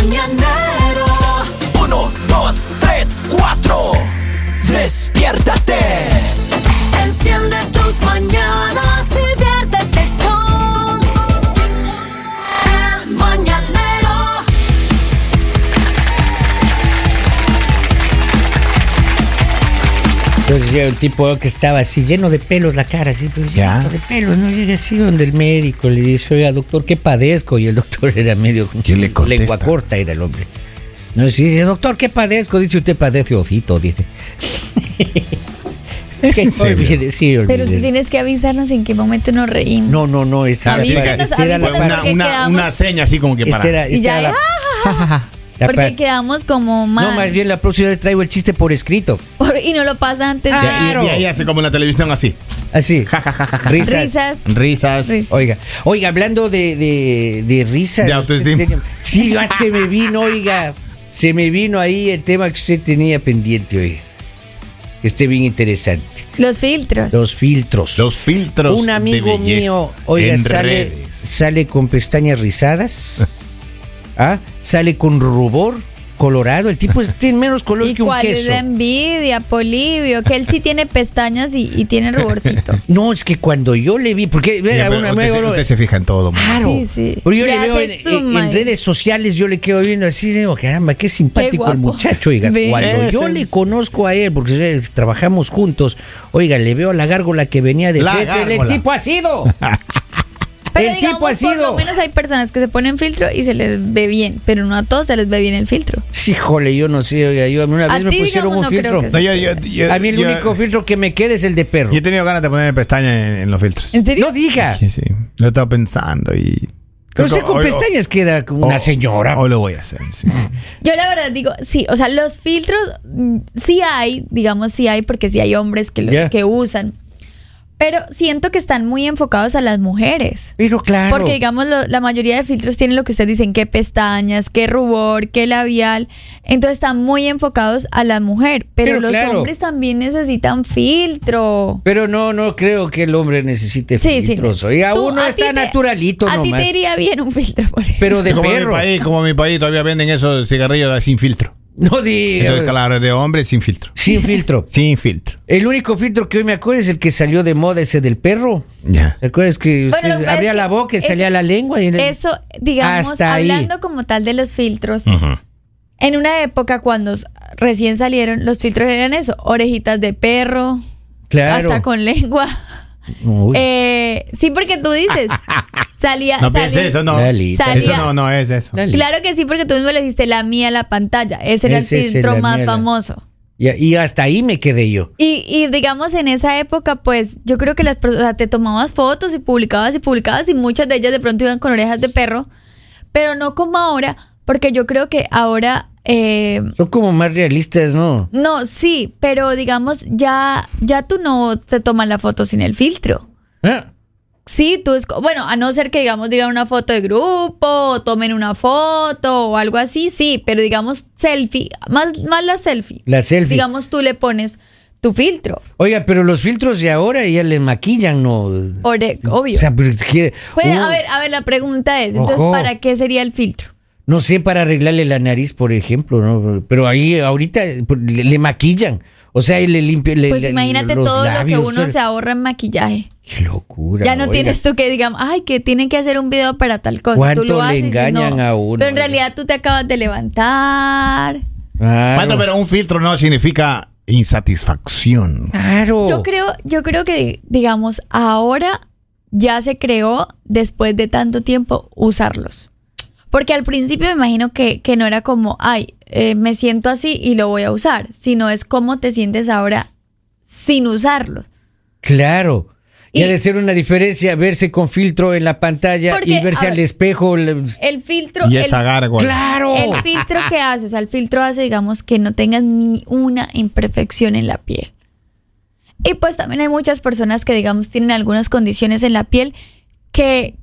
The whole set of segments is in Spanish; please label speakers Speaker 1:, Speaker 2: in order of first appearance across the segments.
Speaker 1: mañanero.
Speaker 2: Entonces el tipo que estaba así, lleno de pelos la cara, así, pero
Speaker 3: Ya.
Speaker 2: lleno de pelos, ¿no? Llega así donde el médico le dice, oiga, doctor, ¿qué padezco? Y el doctor era medio...
Speaker 3: ¿Quién le contesta?
Speaker 2: Lengua corta era el hombre. No, sí, dice, doctor, ¿qué padezco? Dice, usted padece ocito, dice.
Speaker 3: serio?
Speaker 2: Olvide, sí,
Speaker 4: Pero
Speaker 2: olvide.
Speaker 4: tú tienes que avisarnos en qué momento nos reímos.
Speaker 2: No, no, no, esa, era parte-
Speaker 4: porque
Speaker 3: Una, una, seña así como que para.
Speaker 2: era-
Speaker 4: Y ya,
Speaker 2: era la-
Speaker 4: porque quedamos como mal.
Speaker 2: No, más bien la próxima vez traigo el chiste por escrito.
Speaker 4: Por- y no lo pasa antes. De-
Speaker 3: Y- y,
Speaker 2: Claro.
Speaker 3: y ahí hace como en la televisión así.
Speaker 2: Así. Risas.
Speaker 4: Risas.
Speaker 3: Risas.
Speaker 4: Risas.
Speaker 2: Oiga, oiga, hablando de, de, de risas.
Speaker 3: De autoestima.
Speaker 2: Sí, ya se me vino, oiga. Se me vino ahí el tema que usted tenía pendiente, oiga. Que esté bien interesante.
Speaker 4: Los filtros.
Speaker 2: Los filtros.
Speaker 3: Los filtros.
Speaker 2: Un amigo
Speaker 3: de
Speaker 2: mío, oiga,
Speaker 3: en
Speaker 2: sale,
Speaker 3: redes.
Speaker 2: sale con pestañas rizadas. ¿ah? Sale con rubor colorado. El tipo tiene menos color
Speaker 4: ¿Y
Speaker 2: que un
Speaker 4: cuál es
Speaker 2: queso.
Speaker 4: la envidia, Polivio? Que él sí tiene pestañas y, y tiene ruborcito.
Speaker 2: No, es que cuando yo le vi, porque
Speaker 3: pero
Speaker 2: una-
Speaker 3: usted, se-
Speaker 2: una-
Speaker 3: usted se fija en todo. man.
Speaker 2: Claro.
Speaker 4: Sí, sí.
Speaker 2: Pero yo
Speaker 4: Le
Speaker 2: le veo en, redes sociales, yo le quedo viendo así, digo, caramba, qué simpático
Speaker 4: Qué
Speaker 2: el muchacho, oiga. Cuando yo le conozco a él, porque trabajamos juntos, oiga, le veo a la gárgola que venía de
Speaker 3: La
Speaker 2: frente, el tipo ha sido.
Speaker 4: Pero
Speaker 2: el
Speaker 4: digamos,
Speaker 2: tipo ha
Speaker 4: por
Speaker 2: sido.
Speaker 4: lo menos hay personas que se ponen filtro y se les ve bien, pero no a todos se les ve bien el filtro.
Speaker 2: Sí, Híjole, yo no sé, oiga, yo a mí una
Speaker 4: A
Speaker 2: vez me
Speaker 4: ti,
Speaker 2: pusieron
Speaker 4: digamos,
Speaker 2: un
Speaker 4: no
Speaker 2: filtro.
Speaker 4: que
Speaker 3: No, yo, yo- yo-
Speaker 2: A mí el
Speaker 3: yo-
Speaker 2: único filtro que me queda es el de perro.
Speaker 3: Yo he tenido ganas de ponerme pestañas en, en los filtros.
Speaker 4: ¿En serio?
Speaker 2: No diga.
Speaker 3: Sí, sí. Lo he estado pensando y.
Speaker 2: Usted
Speaker 3: que
Speaker 2: con pestañas queda como una señora.
Speaker 3: Hoy lo voy a hacer. sí.
Speaker 4: Yo la verdad digo, sí, o sea, los filtros mm, sí hay, digamos sí hay, porque sí hay hombres que, lo, que usan, pero siento que están muy enfocados a las mujeres.
Speaker 2: Pero claro.
Speaker 4: Porque, digamos, lo- la mayoría de filtros tienen lo que ustedes dicen, qué pestañas, qué rubor, qué labial. Entonces están muy enfocados a la mujer. Pero,
Speaker 2: Pero
Speaker 4: los
Speaker 2: claro.
Speaker 4: hombres también necesitan filtro.
Speaker 2: Pero no, no creo que el hombre necesite
Speaker 4: Sí, sí.
Speaker 2: Oiga,
Speaker 4: Tú-
Speaker 2: uno
Speaker 4: a
Speaker 2: está
Speaker 4: ti te-
Speaker 2: naturalito
Speaker 4: A ti
Speaker 2: nomás.
Speaker 4: te iría bien un filtro, por ejemplo.
Speaker 2: Pero de
Speaker 3: como en mi
Speaker 2: perro.
Speaker 3: país, como en mi país todavía venden esos cigarrillos sin filtro.
Speaker 2: No diga.
Speaker 3: Entonces, claro, de hombre sin filtro.
Speaker 2: Sin filtro.
Speaker 3: Sin filtro.
Speaker 2: El único filtro que hoy me acuerdo es el que salió de moda, ese del perro.
Speaker 3: Ya.
Speaker 2: ¿Te acuerdas que usted abría
Speaker 4: es
Speaker 2: la boca y salía la lengua? Y
Speaker 4: Eso, digamos,
Speaker 2: Hasta ahí.
Speaker 4: hablando como tal de los filtros, en una época cuando recién salieron, los filtros eran eso, orejitas de perro,
Speaker 2: Claro.
Speaker 4: hasta con lengua.
Speaker 2: Uy,
Speaker 4: Eh, sí, porque tú dices, salía...
Speaker 3: No
Speaker 4: salía-
Speaker 3: piense eso, no.
Speaker 4: Salía-
Speaker 3: Eso no, no es eso.
Speaker 4: Claro que sí, porque tú mismo le dijiste la mía la pantalla. Ese era
Speaker 2: Ese
Speaker 4: el filtro más
Speaker 2: mía,
Speaker 4: famoso.
Speaker 2: Y, y hasta ahí me quedé yo.
Speaker 4: Y, y digamos, en esa época, pues yo creo que las personas, o sea, te tomabas fotos y publicabas y publicabas y muchas de ellas de pronto iban con orejas de perro, pero no como ahora, porque yo creo que ahora, eh,
Speaker 2: Son como más realistas, ¿no?
Speaker 4: no, sí, pero digamos, ya, ya tú no te tomas la foto sin el filtro.
Speaker 2: Ah,
Speaker 4: Sí, tú es, bueno, a no ser que digamos digan una foto de grupo, o tomen una foto o algo así, sí, pero digamos selfie, más, más la selfie.
Speaker 2: La selfie.
Speaker 4: Digamos tú le pones tu filtro,
Speaker 2: Oiga, pero los filtros de ahora ya le maquillan, ¿no?
Speaker 4: ore- obvio.
Speaker 2: O sea, pero
Speaker 4: Pues, a ver, a ver, la pregunta es, entonces,
Speaker 2: Ojo.
Speaker 4: ¿para qué sería el filtro?
Speaker 2: No sé, para arreglarle la nariz, por ejemplo, ¿no? Pero ahí ahorita pues, le, le maquillan. O sea, y le limpia le-
Speaker 4: Pues
Speaker 2: le-
Speaker 4: imagínate
Speaker 2: los
Speaker 4: todo lo que uno se ahorra en maquillaje.
Speaker 2: Qué locura.
Speaker 4: Ya no
Speaker 2: oiga.
Speaker 4: tienes tú que digamos, ay, que tienen que hacer un video para tal cosa.
Speaker 2: ¿Cuánto
Speaker 4: tú lo
Speaker 2: le
Speaker 4: haces
Speaker 2: engañan
Speaker 4: no.
Speaker 2: a uno,
Speaker 4: Pero en
Speaker 2: oiga?
Speaker 4: realidad tú te acabas de levantar.
Speaker 2: Claro.
Speaker 3: Bueno, pero un filtro no significa insatisfacción.
Speaker 2: Claro.
Speaker 4: Yo creo, yo creo que, digamos, ahora ya se creó después de tanto tiempo usarlos. Porque al principio me imagino que, que no era como, ay, eh, me siento así y lo voy a usar, sino es cómo te sientes ahora sin usarlos.
Speaker 2: Claro. Y,
Speaker 4: Y-
Speaker 2: ha de ser una diferencia verse con filtro en la pantalla
Speaker 4: Porque,
Speaker 2: y verse al espejo.
Speaker 4: El filtro...
Speaker 3: Y
Speaker 4: el-
Speaker 3: esa gárgola.
Speaker 2: ¡Claro!
Speaker 4: El filtro que hace, o sea, el filtro hace, digamos, que no tengas ni una imperfección en la piel. Y pues también hay muchas personas que, digamos, tienen algunas condiciones en la piel que,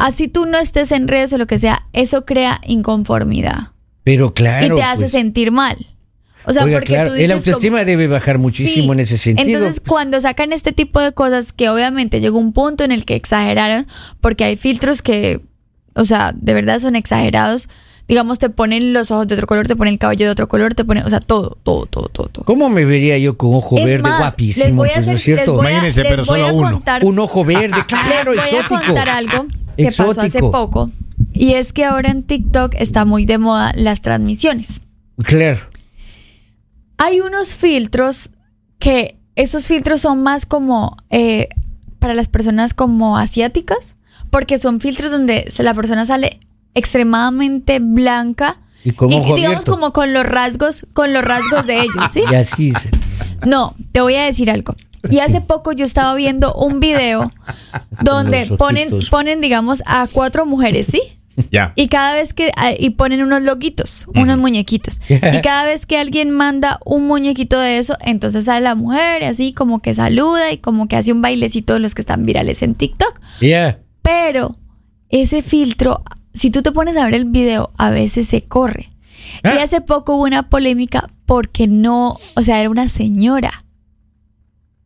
Speaker 4: así tú no estés en redes o lo que sea, eso crea inconformidad
Speaker 2: Pero claro.
Speaker 4: y te hace
Speaker 2: pues.
Speaker 4: sentir mal. O sea,
Speaker 2: Oiga,
Speaker 4: porque
Speaker 2: claro,
Speaker 4: tú
Speaker 2: el
Speaker 4: dices
Speaker 2: autoestima
Speaker 4: como-
Speaker 2: debe bajar muchísimo
Speaker 4: Sí.
Speaker 2: en ese sentido.
Speaker 4: Entonces, cuando sacan este tipo de cosas, que obviamente llegó un punto en el que exageraron, porque hay filtros que, o sea, de verdad son exagerados. digamos, te ponen los ojos de otro color, te ponen el cabello de otro color, te ponen, o sea, todo, todo, todo, todo. todo.
Speaker 2: ¿Cómo me vería yo con ojo
Speaker 4: Es
Speaker 2: verde
Speaker 4: más, les
Speaker 2: guapísimo?
Speaker 4: voy a
Speaker 2: pues, ¿no es
Speaker 4: hacer- les
Speaker 2: cierto?
Speaker 4: voy a-
Speaker 3: Imagínense, pero solo uno.
Speaker 4: contar-
Speaker 2: Un ojo verde, claro,
Speaker 4: les voy
Speaker 2: exótico.
Speaker 4: a contar algo que pasó hace poco. Y es que ahora en TikTok está muy de moda las transmisiones.
Speaker 2: Claro.
Speaker 4: Hay unos filtros que esos filtros son más como eh, para las personas como asiáticas, porque son filtros donde la persona sale extremadamente blanca
Speaker 2: Y
Speaker 4: digamos
Speaker 2: abierto.
Speaker 4: como con los rasgos, con los rasgos de ellos, ¿sí?
Speaker 2: Y así. se-
Speaker 4: No, te voy a decir algo. Y hace poco yo estaba viendo un video donde ponen, ponen, digamos, a cuatro mujeres, ¿sí?
Speaker 3: Ya.
Speaker 4: Y cada vez que ah, y ponen unos loguitos, unos muñequitos. Y cada vez que alguien manda un muñequito de eso, entonces sale la mujer y así como que saluda y como que hace un bailecito de los que están virales en TikTok.
Speaker 2: Ya.
Speaker 4: Pero ese filtro, si tú te pones a ver el video, a veces se corre. Y
Speaker 2: Ah.
Speaker 4: hace poco hubo una polémica porque no, o sea, era una señora.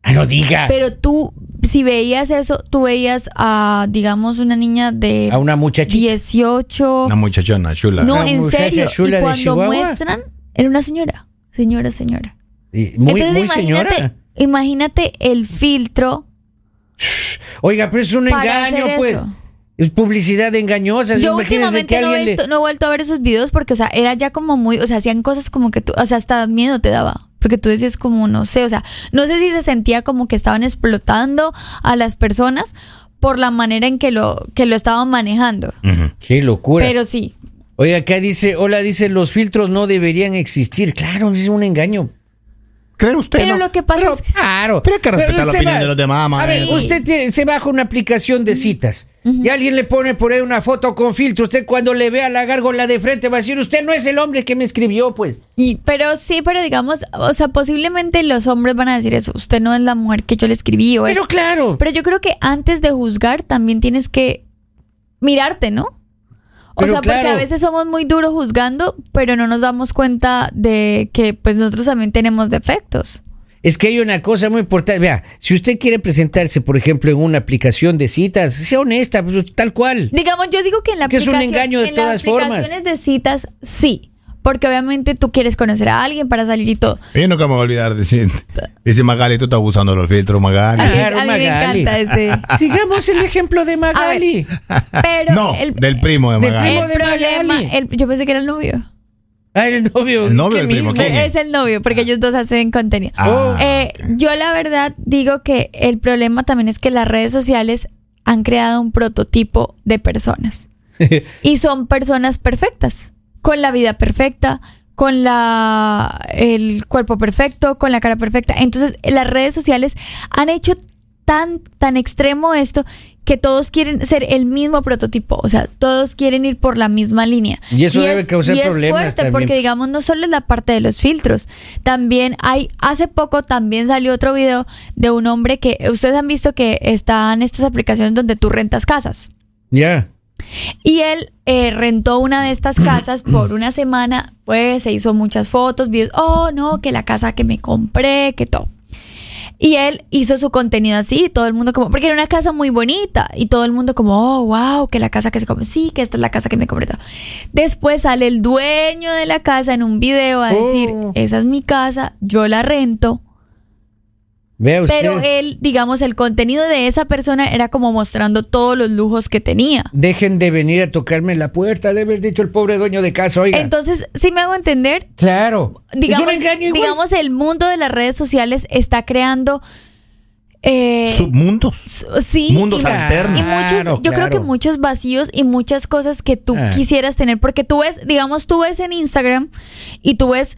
Speaker 2: Ah, no diga.
Speaker 4: Pero tú, si veías eso, tú veías a, digamos, una niña de
Speaker 2: A una muchachita.
Speaker 4: 18.
Speaker 3: Una muchachona chula.
Speaker 4: No,
Speaker 2: Una
Speaker 4: en serio.
Speaker 2: chula
Speaker 4: y
Speaker 2: de
Speaker 4: cuando
Speaker 2: Chihuahua.
Speaker 4: muestran, era una señora. Señora, señora.
Speaker 2: Y Muy,
Speaker 4: Entonces
Speaker 2: muy
Speaker 4: imagínate,
Speaker 2: señora.
Speaker 4: imagínate el filtro.
Speaker 2: Oiga, pero es un engaño, pues.
Speaker 4: eso.
Speaker 2: Es publicidad engañosa.
Speaker 4: Yo últimamente
Speaker 2: que
Speaker 4: no he,
Speaker 2: alguien le-
Speaker 4: visto, no he vuelto a ver esos videos porque, o sea, era ya como muy, o sea, hacían cosas como que tú, o sea, hasta miedo te daba. Porque tú decías como, no sé, o sea, no sé si se sentía como que estaban explotando a las personas por la manera en que lo, que lo estaban manejando.
Speaker 2: Qué locura.
Speaker 4: Pero sí,
Speaker 2: Oiga, acá dice, hola, dice, los filtros no deberían existir. Claro, es un engaño.
Speaker 3: ¿Cree usted?
Speaker 4: pero
Speaker 3: no?
Speaker 4: lo que pasa
Speaker 2: Pero,
Speaker 4: es
Speaker 2: claro.
Speaker 3: Pero hay que respetar la opinión
Speaker 2: va-
Speaker 3: de los demás,
Speaker 2: A ver,
Speaker 4: Sí.
Speaker 2: usted se baja una aplicación de citas y alguien le pone por ahí una foto con filtro. Usted cuando le vea la gárgola de frente va a decir, usted no es el hombre que me escribió, pues.
Speaker 4: Y, pero sí, pero digamos, o sea, posiblemente los hombres van a decir eso. Usted no es la mujer que yo le escribí o
Speaker 2: Pero claro.
Speaker 4: Pero yo creo que antes de juzgar también tienes que mirarte, ¿no? O
Speaker 2: Pero
Speaker 4: sea, porque a veces somos muy duros juzgando, pero no nos damos cuenta de que pues nosotros también tenemos defectos.
Speaker 2: Es que hay una cosa muy importante. Vea, si usted quiere presentarse, por ejemplo, en una aplicación de citas, sea honesta, pues, tal cual.
Speaker 4: Digamos, yo digo que en la
Speaker 2: Que es un engaño de
Speaker 4: en las
Speaker 2: todas formas.
Speaker 4: aplicaciones de citas, sí. Porque obviamente tú quieres conocer a alguien para salir y todo.
Speaker 3: Yo nunca me voy a olvidar de decir, dice Magali, tú estás abusando de los filtros, Magali.
Speaker 4: A mí,
Speaker 2: Claro,
Speaker 4: a mí me encanta ese.
Speaker 2: Sigamos el ejemplo de Magali.
Speaker 4: Pero
Speaker 3: no,
Speaker 4: el,
Speaker 3: del primo de
Speaker 2: del
Speaker 3: Magali.
Speaker 2: primo
Speaker 4: el
Speaker 2: de
Speaker 4: problema,
Speaker 2: Magali.
Speaker 4: el- yo pensé que era el novio.
Speaker 2: Ah, el novio.
Speaker 3: El novio
Speaker 2: ¿qué
Speaker 3: del primo,
Speaker 4: Es el novio, porque ellos dos hacen contenido.
Speaker 3: Ah,
Speaker 4: Eh, yo la verdad digo que el problema también es que las redes sociales han creado un prototipo de personas. y son personas perfectas, con la vida perfecta, con la el cuerpo perfecto, con la cara perfecta. Entonces, las redes sociales han hecho tan tan extremo esto que todos quieren ser el mismo prototipo, o sea, todos quieren ir por la misma línea.
Speaker 2: Y eso debe
Speaker 4: es-
Speaker 2: causar
Speaker 4: y es
Speaker 2: problemas
Speaker 4: fuerte
Speaker 2: también,
Speaker 4: porque
Speaker 2: pues.
Speaker 4: digamos no solo es la parte de los filtros, también hay hace poco también salió otro video de un hombre que ustedes han visto que están estas aplicaciones donde tú rentas casas.
Speaker 2: Ya.
Speaker 4: Y él eh, rentó una de estas casas por una semana, fue, se hizo muchas fotos, videos, oh no, que la casa que me compré, que todo. Y él hizo su contenido así, todo el mundo como, porque era una casa muy bonita, y todo el mundo como, oh, wow, que la casa que se compró, sí, que esta es la casa que me compré. todo. Después sale el dueño de la casa en un video a decir,
Speaker 2: Oh.
Speaker 4: esa es mi casa, yo la rento,
Speaker 2: usted.
Speaker 4: pero él, digamos, el contenido de esa persona era como mostrando todos los lujos que tenía.
Speaker 2: Dejen de venir a tocarme la puerta, debe haber dicho el pobre dueño de casa, oiga.
Speaker 4: Entonces, si me hago entender,
Speaker 2: claro.
Speaker 4: digamos,
Speaker 2: es un engaño igual.
Speaker 4: digamos el mundo de las redes sociales está creando eh,
Speaker 3: Submundos.
Speaker 4: sí
Speaker 3: Mundos
Speaker 4: y,
Speaker 3: alternos.
Speaker 4: y muchos
Speaker 2: Claro,
Speaker 4: yo creo que muchos vacíos y muchas cosas que tú
Speaker 2: Ah.
Speaker 4: quisieras tener porque tú ves digamos tú ves en Instagram y tú ves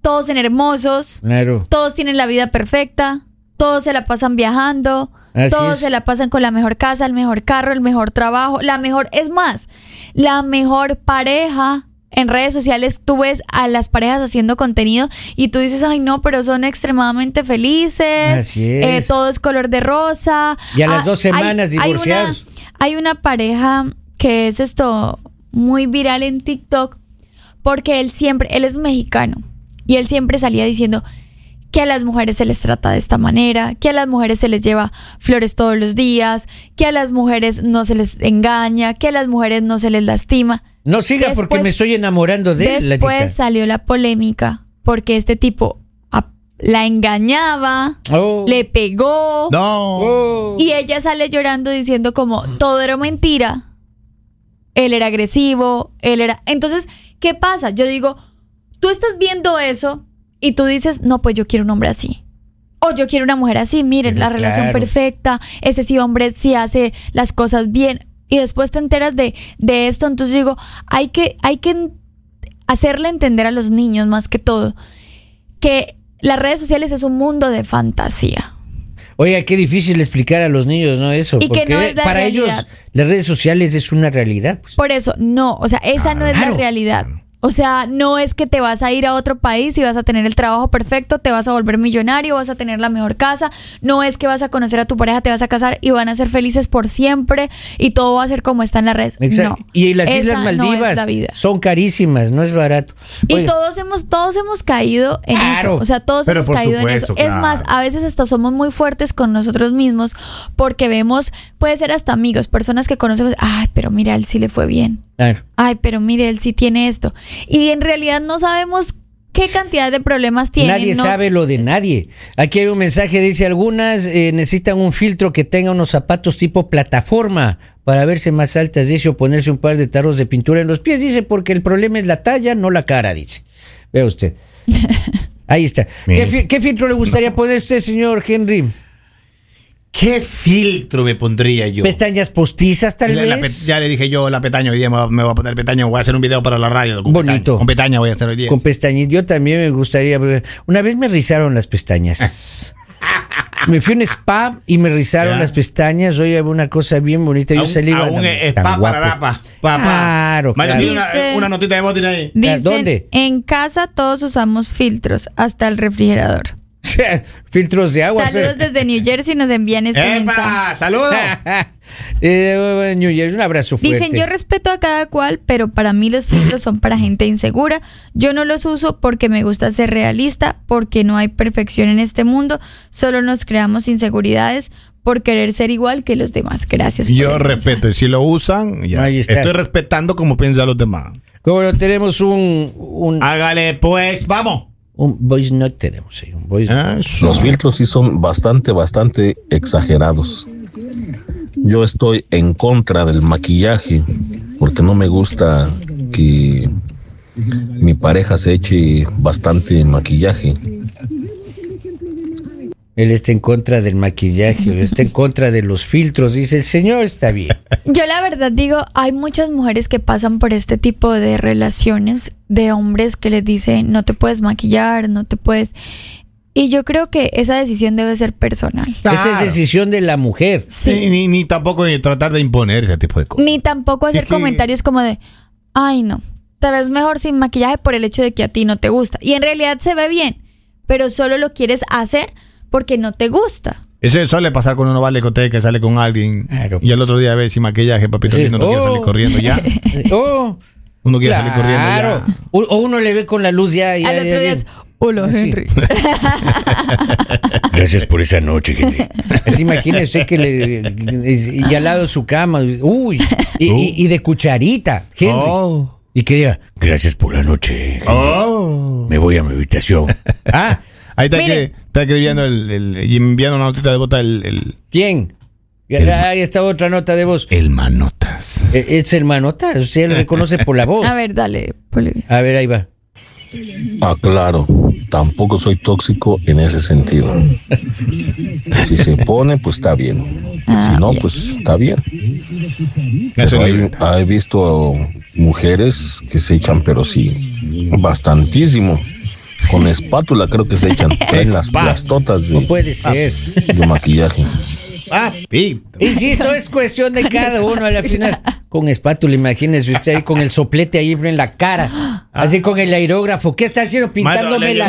Speaker 4: todos en hermosos
Speaker 2: Claro.
Speaker 4: todos tienen la vida perfecta todos se la pasan viajando
Speaker 2: Así
Speaker 4: todos
Speaker 2: es.
Speaker 4: se la pasan con la mejor casa el mejor carro el mejor trabajo la mejor es más la mejor pareja en redes sociales tú ves a las parejas haciendo contenido y tú dices, ay no, pero son extremadamente felices,
Speaker 2: Así es.
Speaker 4: eh, todo es color de rosa.
Speaker 2: Y a las
Speaker 4: Ah,
Speaker 2: dos semanas
Speaker 4: una-
Speaker 2: divorciados.
Speaker 4: hay una pareja que es esto muy viral en TikTok porque él siempre, él es mexicano y él siempre salía diciendo que a las mujeres se les trata de esta manera, que a las mujeres se les lleva flores todos los días, que a las mujeres no se les engaña, que a las mujeres no se les lastima.
Speaker 2: No siga porque me estoy enamorando de él.
Speaker 4: Después salió la polémica porque este tipo a- la engañaba,
Speaker 2: Oh.
Speaker 4: le pegó
Speaker 3: No.
Speaker 2: Oh.
Speaker 4: y ella sale llorando diciendo como todo era mentira. Él era agresivo, él era... Entonces, ¿qué pasa? Yo digo, tú estás viendo eso y tú dices, no, pues yo quiero un hombre así. O yo quiero una mujer así, miren,
Speaker 2: Pero
Speaker 4: la relación perfecta, ese sí hombre sí hace las cosas bien. Y después te enteras de, de esto, entonces digo, hay que, hay que hacerle entender a los niños más que todo que las redes sociales es un mundo de fantasía.
Speaker 2: Oiga, qué difícil explicar a los niños, ¿no? Eso.
Speaker 4: Y que
Speaker 2: porque
Speaker 4: no es la
Speaker 2: para
Speaker 4: realidad.
Speaker 2: ellos las redes sociales es una realidad. pues.
Speaker 4: Por eso, no, o sea, esa no es la realidad. O sea, no es que te vas a ir a otro país y vas a tener el trabajo perfecto, te vas a volver millonario, vas a tener la mejor casa, no es que vas a conocer a tu pareja, te vas a casar y van a ser felices por siempre y todo va a ser como está en las redes.
Speaker 2: Exacto.
Speaker 4: No,
Speaker 2: y las
Speaker 4: esa
Speaker 2: Islas
Speaker 4: no es
Speaker 2: Maldivas
Speaker 4: la vida.
Speaker 2: son carísimas, no es barato.
Speaker 4: Y todos hemos, todos hemos caído en
Speaker 2: Claro.
Speaker 4: eso. O sea, todos hemos caído en eso. Es más, a veces hasta somos muy fuertes con nosotros mismos porque vemos, puede ser hasta amigos, personas que conocemos, ay, pero mira, él sí le fue bien.
Speaker 2: claro.
Speaker 4: Ay, pero mire, él sí tiene esto. Y en realidad no sabemos qué cantidad de problemas tiene.
Speaker 2: Nadie
Speaker 4: no-
Speaker 2: sabe lo de nadie. Aquí hay un mensaje, dice, algunas eh, necesitan un filtro que tenga unos zapatos tipo plataforma para verse más altas, dice, o ponerse un par de tarros de pintura en los pies, dice, porque el problema es la talla, no la cara, dice. Vea usted. Ahí está. ¿Qué,
Speaker 3: Mire.
Speaker 2: fi- qué filtro le gustaría poner usted, señor Henry?
Speaker 5: ¿Qué filtro me pondría yo?
Speaker 2: ¿Pestañas postizas, tal
Speaker 3: La-
Speaker 2: vez?
Speaker 3: ya le dije yo la petaña, hoy día me va, me va a poner petaña, voy a hacer un video para la radio. Con
Speaker 2: Bonito.
Speaker 3: Petaña, con petaña voy a hacer hoy día.
Speaker 2: Con pestañitas. Yo también me gustaría. Una vez me rizaron las pestañas. Me fui a un spa y me rizaron
Speaker 3: Ya.
Speaker 2: las pestañas. Oye, una cosa bien bonita. Yo
Speaker 3: A un-
Speaker 2: salí
Speaker 3: a un
Speaker 2: tan-
Speaker 3: spa para
Speaker 2: guapo.
Speaker 3: rapa. Pa, pa.
Speaker 2: Claro,
Speaker 3: Vaya,
Speaker 2: claro.
Speaker 3: tiene una,
Speaker 4: Dice-
Speaker 3: una notita de tiene ahí.
Speaker 4: Dicen,
Speaker 2: ¿Dónde?
Speaker 4: En casa todos usamos filtros, hasta el refrigerador.
Speaker 2: Filtros de agua.
Speaker 4: Saludos
Speaker 2: pero-
Speaker 4: desde New Jersey, nos envían este mensaje.
Speaker 3: ¡Epa! ¡Saludos!
Speaker 2: Eh, New Jersey, un abrazo fuerte.
Speaker 4: Dicen, yo respeto a cada cual, pero para mí los filtros son para gente insegura. Yo no los uso porque me gusta ser realista, porque no hay perfección en este mundo, solo nos creamos inseguridades por querer ser igual que los demás. Gracias. por
Speaker 3: Yo respeto, y si lo usan, ya.
Speaker 2: Ahí está.
Speaker 3: estoy respetando como piensan los demás.
Speaker 2: Como no tenemos un, un,
Speaker 3: Hágale pues, vamos.
Speaker 2: Un voice note, tenemos ahí, un voice note.
Speaker 3: Eso.
Speaker 6: Los filtros sí son bastante, bastante exagerados. Yo estoy en contra del maquillaje porque no me gusta que mi pareja se eche bastante maquillaje.
Speaker 2: Él está en contra del maquillaje, él está en contra de los filtros. Dice, el señor está bien.
Speaker 4: Yo la verdad digo, hay muchas mujeres que pasan por este tipo de relaciones de hombres que les dicen no te puedes maquillar, no te puedes... Y yo creo que esa decisión debe ser personal.
Speaker 2: Esa es decisión de la mujer.
Speaker 4: Sí.
Speaker 3: Ni, ni, ni tampoco tratar de imponer ese tipo de cosas.
Speaker 4: Ni tampoco hacer
Speaker 3: Es que-
Speaker 4: comentarios como de, ay no, te ves mejor sin maquillaje por el hecho de que a ti no te gusta. Y en realidad se ve bien, pero solo lo quieres hacer porque no te gusta.
Speaker 3: Eso suele pasar cuando uno va a la discoteca, sale con alguien
Speaker 2: Claro,
Speaker 3: y al
Speaker 2: pues.
Speaker 3: otro día ve sin maquillaje, papito,
Speaker 2: Sí.
Speaker 3: lindo, no quiere
Speaker 2: Oh.
Speaker 3: salir corriendo ya.
Speaker 2: Oh,
Speaker 3: Uno quiere salir corriendo
Speaker 2: claro.
Speaker 3: ya.
Speaker 2: O o uno le ve con la luz ya. ya-
Speaker 4: Al
Speaker 2: ya
Speaker 4: otro día es, hola
Speaker 2: Así.
Speaker 4: Henry.
Speaker 2: Gracias por esa noche, Henry. Así imagínese que le. Y al lado de su cama. Uy. Y, y- y de cucharita, Henry.
Speaker 3: Oh.
Speaker 2: Y que diga, gracias por la noche, Henry.
Speaker 3: Oh.
Speaker 2: Me voy a mi habitación. Ah,
Speaker 3: Ahí está, que, está escribiendo el, el- y enviando una notita de bota el, el,
Speaker 2: ¿quién?
Speaker 3: El-
Speaker 2: Ahí está otra nota de voz.
Speaker 3: el manotas.
Speaker 2: Eh, Es hermanota, usted le reconoce por la voz.
Speaker 4: A ver, dale, Bolivia.
Speaker 2: A ver, ahí va.
Speaker 6: Ah, claro, tampoco soy tóxico en ese sentido. Si se pone, pues está bien.
Speaker 4: Ah,
Speaker 6: Si no,
Speaker 4: bien.
Speaker 6: pues está bien. Pero hay- he visto mujeres que se echan, pero sí, bastantísimo. Con espátula creo que se echan. Traen las, las totas
Speaker 2: No
Speaker 6: de,
Speaker 2: puede ser.
Speaker 6: de maquillaje.
Speaker 3: Ah, pito.
Speaker 2: Insisto, es cuestión de cada uno a la final. Con espátula, imagínese usted ahí con el soplete ahí en la cara. Así con el aerógrafo. ¿Qué está haciendo? Pintándome
Speaker 4: y tú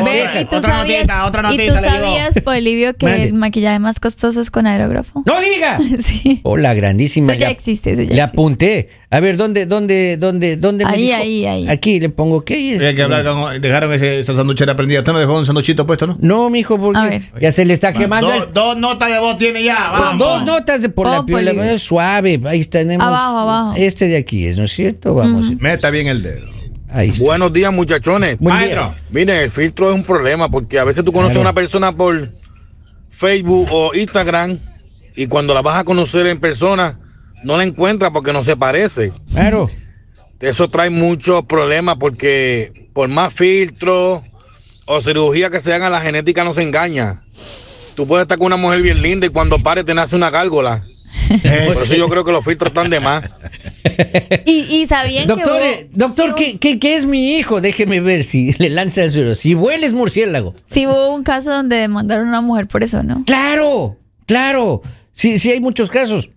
Speaker 3: Otra
Speaker 4: sabías,
Speaker 3: notita, otra
Speaker 4: y
Speaker 3: notita
Speaker 4: tú
Speaker 3: le llegó.
Speaker 4: sabías, Polivio, que
Speaker 2: Mande.
Speaker 4: el maquillaje más costoso es con aerógrafo.
Speaker 2: ¡No diga!
Speaker 4: Sí.
Speaker 2: Hola, grandísima.
Speaker 4: Eso ya
Speaker 2: Le-
Speaker 4: existe, eso ya
Speaker 2: Le
Speaker 4: existe.
Speaker 2: apunté. A ver, ¿dónde, dónde, dónde, dónde? me
Speaker 4: Ahí,
Speaker 2: dijo?
Speaker 4: ahí, ahí.
Speaker 2: Aquí le pongo, ¿qué es?
Speaker 3: Hay que hablar con, dejaron ese, esa sanduchera prendida. ¿Usted no dejó un sanduchito puesto, no?
Speaker 2: No, mijo, porque
Speaker 4: A ver.
Speaker 2: ya se le está quemando.
Speaker 3: Dos, dos notas de voz tiene ya.
Speaker 2: Dos
Speaker 3: Vamos.
Speaker 2: notas de la
Speaker 4: Pópoli.
Speaker 2: piola, eh, suave. Ahí tenemos.
Speaker 4: Abajo, abajo.
Speaker 2: Este de aquí es, ¿no es cierto? Vamos.
Speaker 3: Meta bien el dedo.
Speaker 2: Ahí está.
Speaker 7: Buenos días, muchachones.
Speaker 2: Buen
Speaker 3: Maestro.
Speaker 2: día.
Speaker 7: Miren, el filtro es un problema porque a veces tú conoces a una persona por Facebook o Instagram y cuando la vas a conocer en persona no la encuentras porque no se parece.
Speaker 2: Claro.
Speaker 7: Eso trae muchos problemas porque por más filtros o cirugía que se haga, la genética no se engaña. Tú puedes estar con una mujer bien linda y cuando pare te nace una gárgola. Por eso yo creo que los filtros están de más.
Speaker 4: Y, y sabían
Speaker 2: Doctor,
Speaker 4: que
Speaker 2: eh,
Speaker 4: hubo,
Speaker 2: doctor,
Speaker 4: sí hubo-
Speaker 2: ¿qué, qué, qué es mi hijo? Déjeme ver si le lanza el suelo. Si hueles murciélago.
Speaker 4: sí hubo un caso donde demandaron a una mujer por eso, ¿no?
Speaker 2: Claro, claro. Sí, sí, hay muchos casos.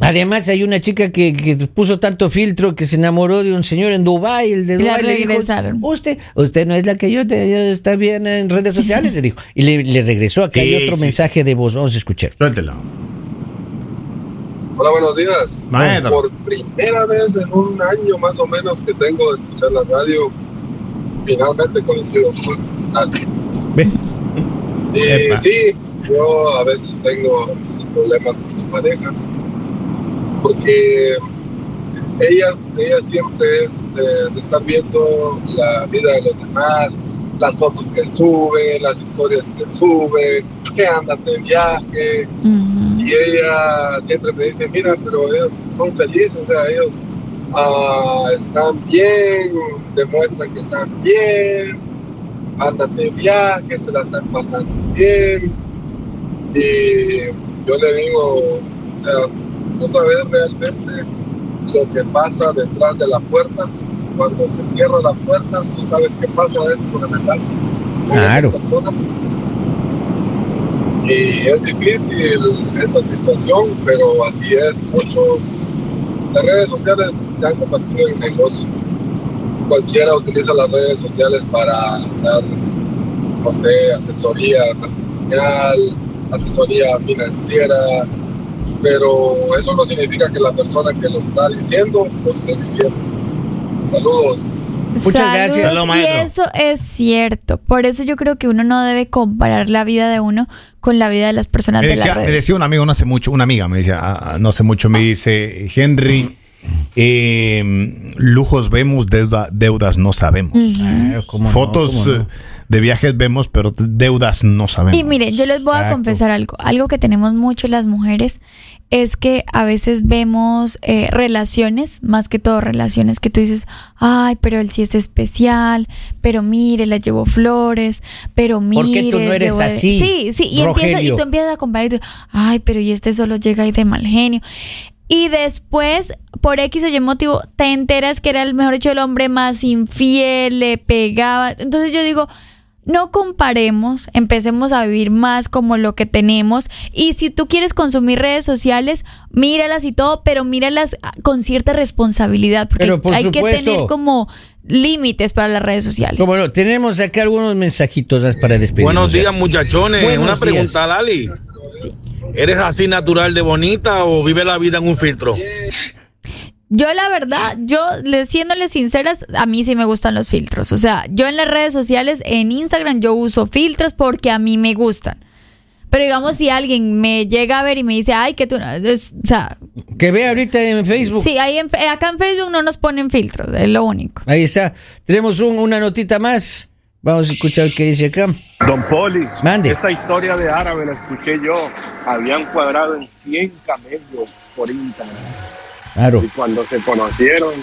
Speaker 2: Además, hay una chica que, que puso tanto filtro que se enamoró de un señor en Dubái. El de Dubái le dijo,
Speaker 4: regresaron.
Speaker 2: usted, usted no es la que yo te yo está bien en redes sociales, le dijo. Y le, le regresó. Acá
Speaker 3: Sí,
Speaker 2: hay otro
Speaker 3: sí.
Speaker 2: mensaje de voz. Vamos a escuchar.
Speaker 3: Suéltelo.
Speaker 8: Hola, buenos días.
Speaker 3: Maestro.
Speaker 8: Por primera vez en un año más o menos que tengo de escuchar la radio, finalmente coincido con Ali.
Speaker 2: Ve.
Speaker 8: Y
Speaker 3: Epa.
Speaker 8: sí, yo a veces tengo ese problema con mi pareja, porque ella, ella siempre es de, de estar viendo la vida de los demás, las fotos que sube, las historias que sube, que andan de viaje, y ella siempre me dice, mira, pero ellos son felices, o sea, ellos ah, están bien, demuestran que están bien, andan de viaje, se la están pasando bien. Y yo le digo, o sea, no sabes realmente lo que pasa detrás de la puerta. Cuando se cierra la puerta, tú sabes qué pasa dentro de la casa.
Speaker 2: Claro.
Speaker 8: personas. Y es difícil esa situación, pero así es. Muchos, las redes sociales se han convertido en negocio. Cualquiera utiliza las redes sociales para dar, no sé, asesoría asesoría financiera, pero eso no significa que la persona que lo está diciendo lo esté viviendo. Saludos.
Speaker 2: Muchas gracias.
Speaker 4: Saludos, y eso es cierto. Por eso yo creo que uno no debe comparar la vida de uno con la vida de las personas
Speaker 3: Me
Speaker 4: de
Speaker 3: decía,
Speaker 4: las
Speaker 3: me
Speaker 4: redes.
Speaker 3: decía un amigo no hace mucho, una amiga me decía, ah, ah, no hace mucho, me dice, Henry, eh, lujos vemos, deuda- deudas no sabemos.
Speaker 2: Ah, ¿cómo no?
Speaker 3: Fotos
Speaker 2: ¿Cómo no?
Speaker 3: De viajes vemos, pero deudas no sabemos.
Speaker 4: Y mire, yo les voy a confesar algo. Algo que tenemos mucho las mujeres es que a veces vemos eh, relaciones, más que todo relaciones que tú dices, ay, pero él sí es especial, pero mire, le llevo flores, pero mire.
Speaker 2: ¿Por qué tú no eres
Speaker 4: llevo-
Speaker 2: así,
Speaker 4: Sí, sí, y, empiezas, y tú empiezas a comparar y tú, ay, pero y este solo llega ahí de mal genio. Y después, por X o Y motivo, te enteras que era el mejor hecho el hombre más infiel, le pegaba. Entonces yo digo, no comparemos, empecemos a vivir más como lo que tenemos. Y si tú quieres consumir redes sociales, míralas y todo, pero míralas ah, con cierta responsabilidad, porque
Speaker 2: Pero por
Speaker 4: hay que tener como límites para las redes sociales.
Speaker 2: Cómo no, tenemos acá algunos mensajitos más para despedirnos.
Speaker 7: Buenos
Speaker 2: ya.
Speaker 7: días, muchachones.
Speaker 2: Buenos
Speaker 7: Una
Speaker 2: días.
Speaker 7: pregunta, Lali. ¿Eres así natural de bonita o vive la vida en un filtro?
Speaker 4: Yo la verdad, yo le- siéndoles sinceras, a mí sí me gustan los filtros. O sea, yo en las redes sociales, en Instagram, yo uso filtros porque a mí me gustan. Pero digamos, si alguien me llega a ver y me dice, ay, que tú no... es- o sea,
Speaker 2: Que vea ahorita en Facebook.
Speaker 4: sí, ahí en acá en Facebook no nos ponen filtros, es lo único.
Speaker 2: Ahí está. Tenemos un- una notita más. Vamos a escuchar qué dice acá.
Speaker 9: Don Poli,
Speaker 2: Mande.
Speaker 9: esta historia de árabe la escuché yo. Habían cuadrado en 100 camellos por Instagram.
Speaker 2: Claro.
Speaker 9: Y cuando se conocieron,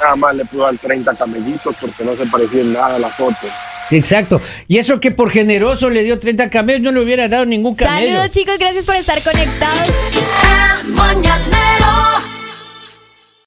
Speaker 9: nada más le pudo dar 30 camellitos porque no se parecía en nada a la foto.
Speaker 2: Exacto. Y eso que por generoso le dio 30 camellos, no le hubiera dado ningún camello.
Speaker 4: Saludos chicos, gracias por estar conectados. El Mañanero.